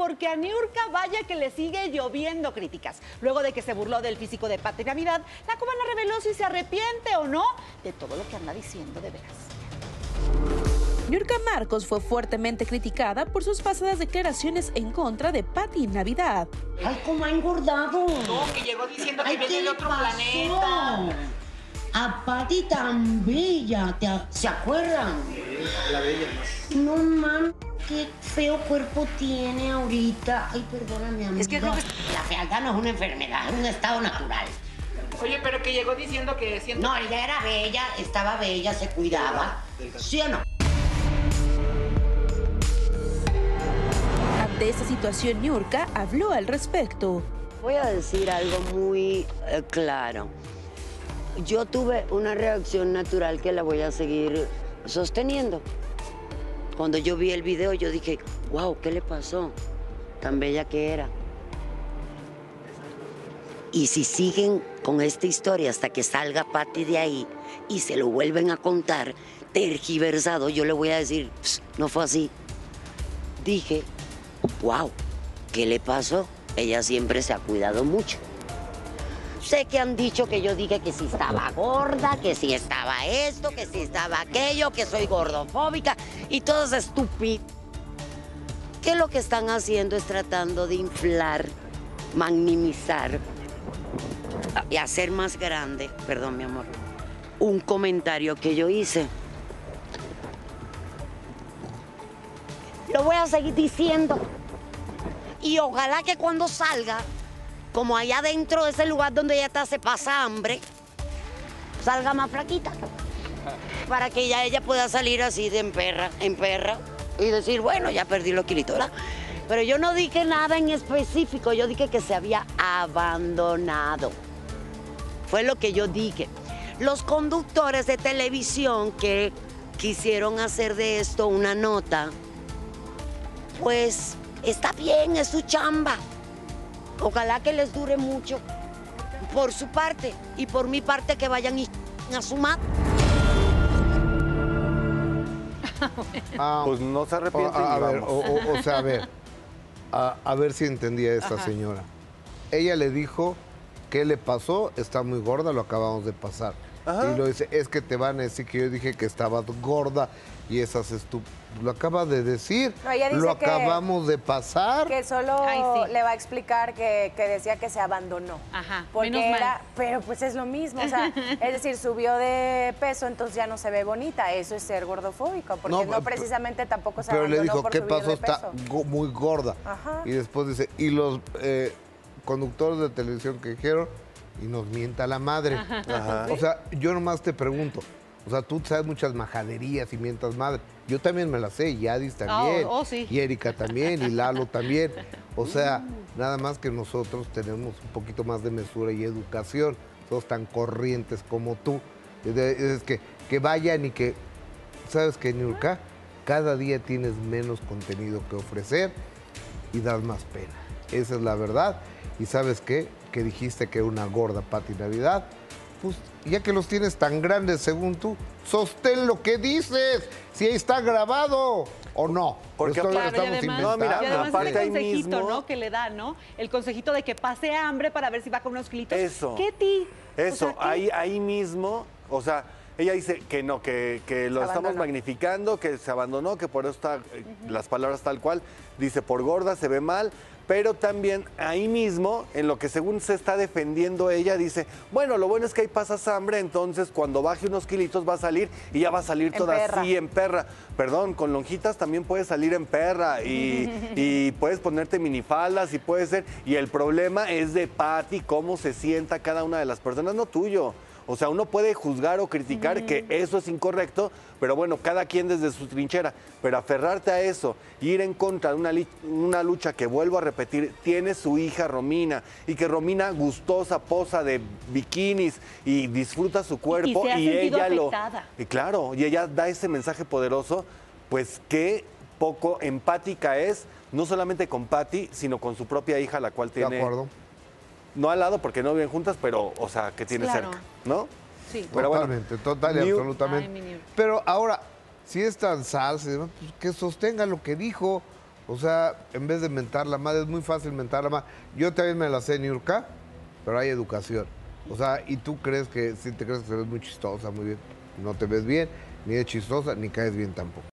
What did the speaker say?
porque a Niurka vaya que le sigue lloviendo críticas. Luego de que se burló del físico de Pati Navidad, la cubana reveló si se arrepiente o no de todo lo que anda diciendo de veras. Niurka Marcos fue fuertemente criticada por sus pasadas declaraciones en contra de Patti Navidad. ¡Ay, cómo ha engordado! No, que llegó diciendo que Ay, viene ¿qué de le otro pasó? planeta. A Patti tan bella, ¿te a- ¿se acuerdan? La bella. No mames, qué feo cuerpo tiene ahorita. Ay, perdóname, amiga. Es que creo que- La fealdad no es una enfermedad, es un estado natural. Oye, pero que llegó diciendo que siento... No, ella era bella, estaba bella, se cuidaba. ¿Sí o no? Ante esta situación, Niurka habló al respecto. Voy a decir algo muy eh, claro. Yo tuve una reacción natural que la voy a seguir sosteniendo. Cuando yo vi el video, yo dije, wow, ¿qué le pasó? Tan bella que era. Y si siguen con esta historia hasta que salga Patty de ahí y se lo vuelven a contar tergiversado, yo le voy a decir, "Ps, no fue así. Dije, wow, ¿qué le pasó? Ella siempre se ha cuidado mucho. Sé que han dicho que yo dije que si estaba gorda, que si estaba esto, que si estaba aquello, que soy gordofóbica y todo es estúpido. Que lo que están haciendo es tratando de inflar, magnimizar y hacer más grande, perdón mi amor, un comentario que yo hice. Lo voy a seguir diciendo. Y ojalá que cuando salga, como allá dentro de ese lugar donde ella está se pasa hambre, salga más flaquita. Para que ya ella pueda salir así de en perra, en perra, y decir, bueno, ya perdí los kilitos, ¿verdad? Pero yo no dije nada en específico, yo dije que se había abandonado. Fue lo que yo dije. Los conductores de televisión que quisieron hacer de esto una nota, pues está bien, es su chamba. Ojalá que les dure mucho. Por su parte y por mi parte que vayan y a su madre. Ah, Pues no se arrepiente a, a y ver, o, o- o sea, a ver, a, a ver si entendía esta señora. Ella le dijo qué le pasó, está muy gorda, lo acabamos de pasar. Ajá. Y lo dice, es que te van a decir que yo dije que estabas gorda y esas estu... Lo acaba de decir, No, ella dice lo que- acabamos de pasar. Que solo Ay, sí. le va a explicar que, que decía que se abandonó. Ajá, Porque menos mal. era, pero pues es lo mismo, o sea, es decir, subió de peso, entonces ya no se ve bonita. Eso es ser gordofóbico, porque No, no, pero- precisamente tampoco se Pero le abandonó dijo, por ¿qué pasó? Está muy gorda. Ajá. Y después dice, y los eh, conductores de televisión que dijeron, y nos mienta la madre. Ajá. O sea, yo nomás te pregunto, o sea, tú sabes muchas majaderías y mientas madre. Yo también me las sé, y Adis también. oh, sí. Y Erika también, y Lalo también. O sea, nada más que nosotros tenemos un poquito más de mesura y educación. Somos tan corrientes como tú. Es que, que vayan y que, ¿sabes qué, Niurka? Cada día tienes menos contenido que ofrecer y das más pena. Esa es la verdad. Y ¿sabes qué? Que dijiste que una gorda Pati Navidad. Pues ya que los tienes tan grandes según tú, sostén lo que dices. Si ahí está grabado o no. Porque Esto lo aparte- estamos y además, No, mira, inventando. y además ese consejito, mismo- ¿no? Que le da, ¿no? El consejito de que pase hambre para ver si va con unos kilitos. Eso. ¿Qué ti? O Eso, sea, ¿qué? ahí, ahí mismo, o sea, ella dice que no, que, que lo Se estamos abandonó. magnificando, que se abandonó, que por eso está, eh, las palabras tal cual, dice por gorda, se ve mal, pero también ahí mismo, en lo que según se está defendiendo ella, dice, bueno, lo bueno es que ahí pasas hambre, entonces cuando baje unos kilitos va a salir y ya va a salir En toda perra. así en perra. Perdón, con lonjitas también puedes salir en perra y, y puedes ponerte minifaldas y puede ser. Y el problema es de Patty, cómo se sienta cada una de las personas, no tuyo. O sea, uno puede juzgar o criticar que eso es incorrecto, pero bueno, cada quien desde su trinchera. Pero aferrarte a eso, ir en contra de una, lucha que vuelvo a repetir, tiene su hija Romina y que Romina gustosa posa de bikinis y disfruta su cuerpo se ha sentido ella lo afectada. y claro, y ella da ese mensaje poderoso, pues qué poco empática es, no solamente con Patty, sino con su propia hija, la cual De tiene, acuerdo. no al lado porque no viven juntas, pero, o sea, que tiene Claro. cerca, ¿no? Sí. Pero bueno, Totalmente, total y New- absolutamente. Ay. Pero ahora, si es tan salsa, y demás, pues que sostenga lo que dijo. O sea, en vez de mentar la madre, es muy fácil mentar la madre. Yo también me la sé, Niurka, pero hay educación. O sea, y tú crees que, sí te crees que te ves muy chistosa, muy bien. No te ves bien, ni es chistosa, ni caes bien tampoco.